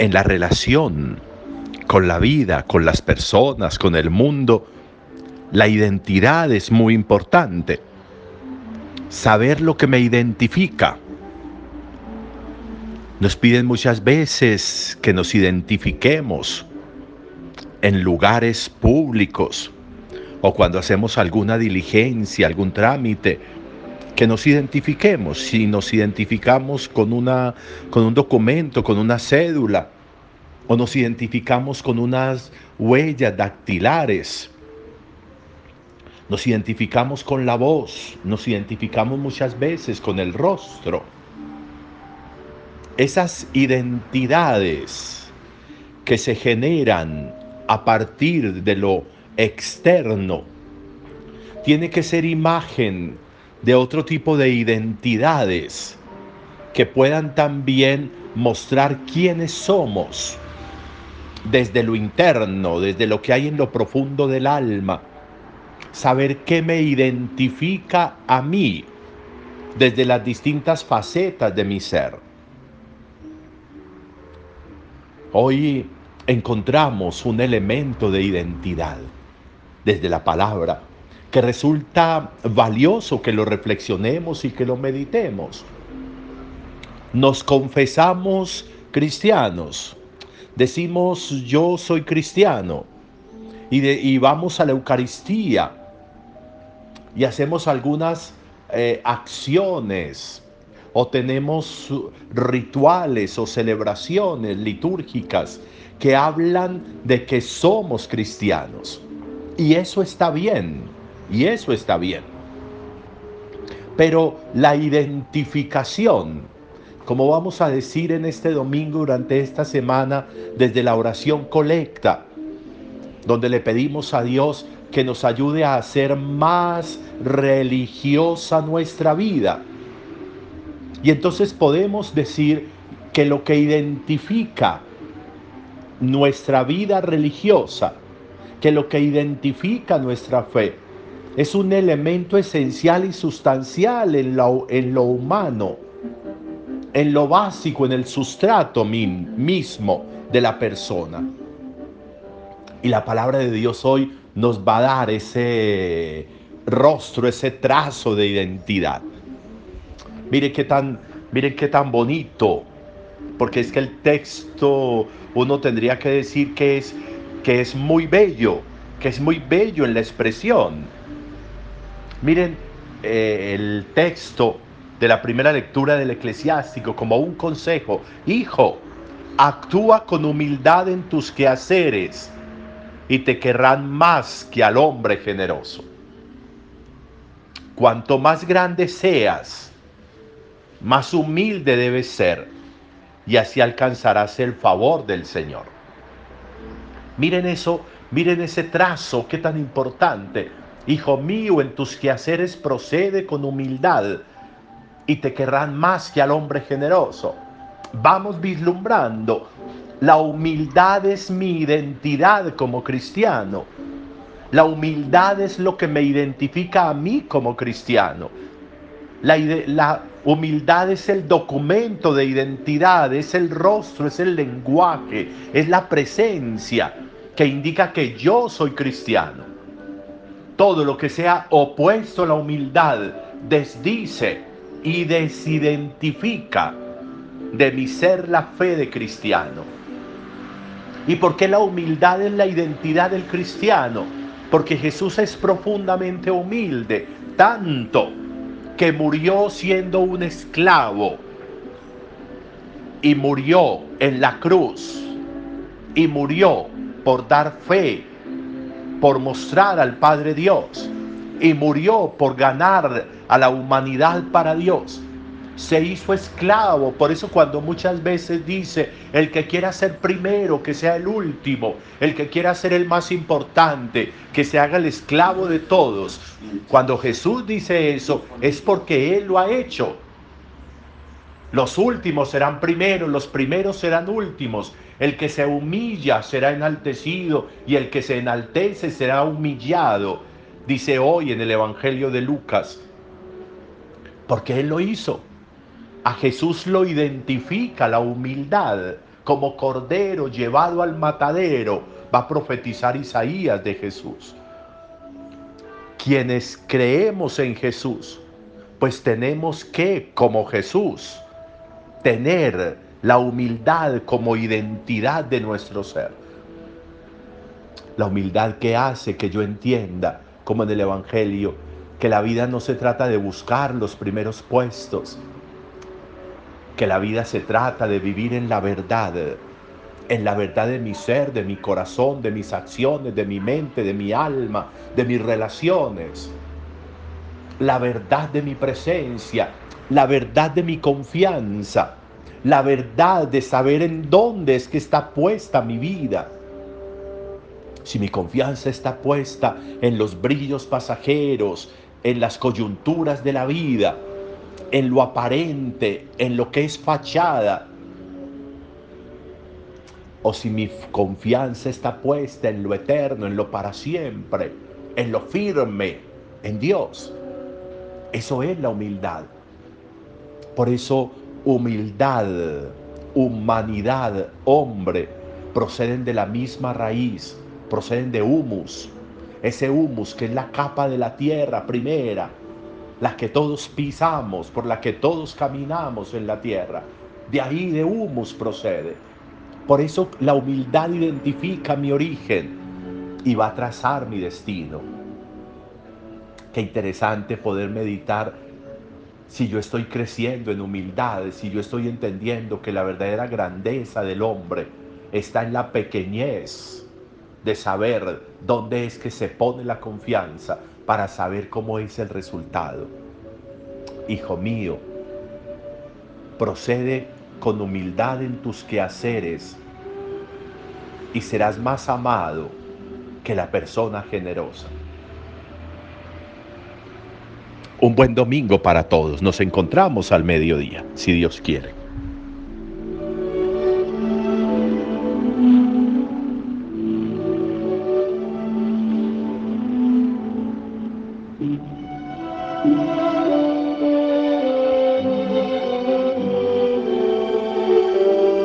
en la relación con la vida, con las personas, con el mundo, la identidad es muy importante. Saber lo que me identifica. Nos piden muchas veces que nos identifiquemos en lugares públicos o cuando hacemos alguna diligencia, algún trámite, que nos identifiquemos. Si nos identificamos con, una, con un documento, con una cédula, o nos identificamos con unas huellas dactilares, nos identificamos con la voz, nos identificamos muchas veces con el rostro. Esas identidades que se generan a partir de lo externo tiene que ser imagen de otro tipo de identidades que puedan también mostrar quiénes somos desde lo interno, desde lo que hay en lo profundo del alma saber qué me identifica a mí desde las distintas facetas de mi ser. Hoy encontramos un elemento de identidad desde la palabra que resulta valioso que lo reflexionemos y que lo meditemos. Nos confesamos cristianos, decimos yo soy cristiano y, y vamos a la Eucaristía. Y hacemos algunas eh, acciones. O tenemos rituales o celebraciones litúrgicas que hablan de que somos cristianos. Y eso está bien, y eso está bien. Pero la identificación, como vamos a decir en este domingo durante esta semana desde la oración colecta, donde le pedimos a Dios que nos ayude a hacer más religiosa nuestra vida. Y entonces podemos decir que lo que identifica nuestra vida religiosa, que lo que identifica nuestra fe, es un elemento esencial y sustancial en lo, en lo humano, en lo básico, en el sustrato mismo de la persona. Y la palabra de Dios hoy nos va a dar ese rostro, ese trazo de identidad. Mire qué tan, mire qué tan bonito, porque es que el texto uno tendría que decir que es, que es muy bello, que es muy bello en la expresión. Miren eh, el texto de la primera lectura del eclesiástico como un consejo. Hijo, actúa con humildad en tus quehaceres y te querrán más que al hombre generoso. Cuanto más grande seas, más humilde debes ser, y así alcanzarás el favor del Señor. Miren eso, miren ese trazo, qué tan importante. Hijo mío, en tus quehaceres procede con humildad, y te querrán más que al hombre generoso. Vamos vislumbrando la humildad es mi identidad como cristiano. La humildad es lo que me identifica a mí como cristiano. La, humildad es el documento de identidad, es el rostro, es el lenguaje, es la presencia que indica que yo soy cristiano. Todo lo que sea opuesto a la humildad desdice y desidentifica de mi ser la fe de cristiano. ¿Y por qué la humildad es la identidad del cristiano? Porque Jesús es profundamente humilde, tanto que murió siendo un esclavo y murió en la cruz y murió por dar fe, por mostrar al Padre Dios y murió por ganar a la humanidad para Dios se hizo esclavo. Por eso cuando muchas veces dice, el que quiera ser primero, que sea el último, el que quiera ser el más importante, que se haga el esclavo de todos. Cuando Jesús dice eso, es porque Él lo ha hecho. Los últimos serán primeros, los primeros serán últimos. El que se humilla será enaltecido y el que se enaltece será humillado, dice hoy en el Evangelio de Lucas. Porque Él lo hizo. A Jesús lo identifica la humildad como cordero llevado al matadero, va a profetizar Isaías de Jesús. Quienes creemos en Jesús, pues tenemos que, como Jesús, tener la humildad como identidad de nuestro ser. La humildad que hace que yo entienda, como en el Evangelio, que la vida no se trata de buscar los primeros puestos, que la vida se trata de vivir en la verdad, en la verdad de mi ser, de mi corazón, de mis acciones, de mi mente, de mi alma, de mis relaciones, la verdad de mi presencia, la verdad de mi confianza, la verdad de saber en dónde es que está puesta mi vida. Si mi confianza está puesta en los brillos pasajeros, en las coyunturas de la vida, en lo aparente, en lo que es fachada, o si mi confianza está puesta en lo eterno, en lo para siempre, en lo firme, en Dios. Eso es la humildad. Por eso humildad, humanidad, hombre, proceden de la misma raíz, proceden de humus. Ese humus que es la capa de la tierra primera, la que todos pisamos, por la que todos caminamos en la tierra. De ahí de humus procede. Por eso la humildad identifica mi origen y va a trazar mi destino. Qué interesante poder meditar si yo estoy creciendo en humildad, si yo estoy entendiendo que la verdadera grandeza del hombre está en la pequeñez de saber dónde es que se pone la confianza para saber cómo es el resultado. Hijo mío, procede con humildad en tus quehaceres y serás más amado que la persona generosa. Un buen domingo para todos. Nos encontramos al mediodía, si Dios quiere.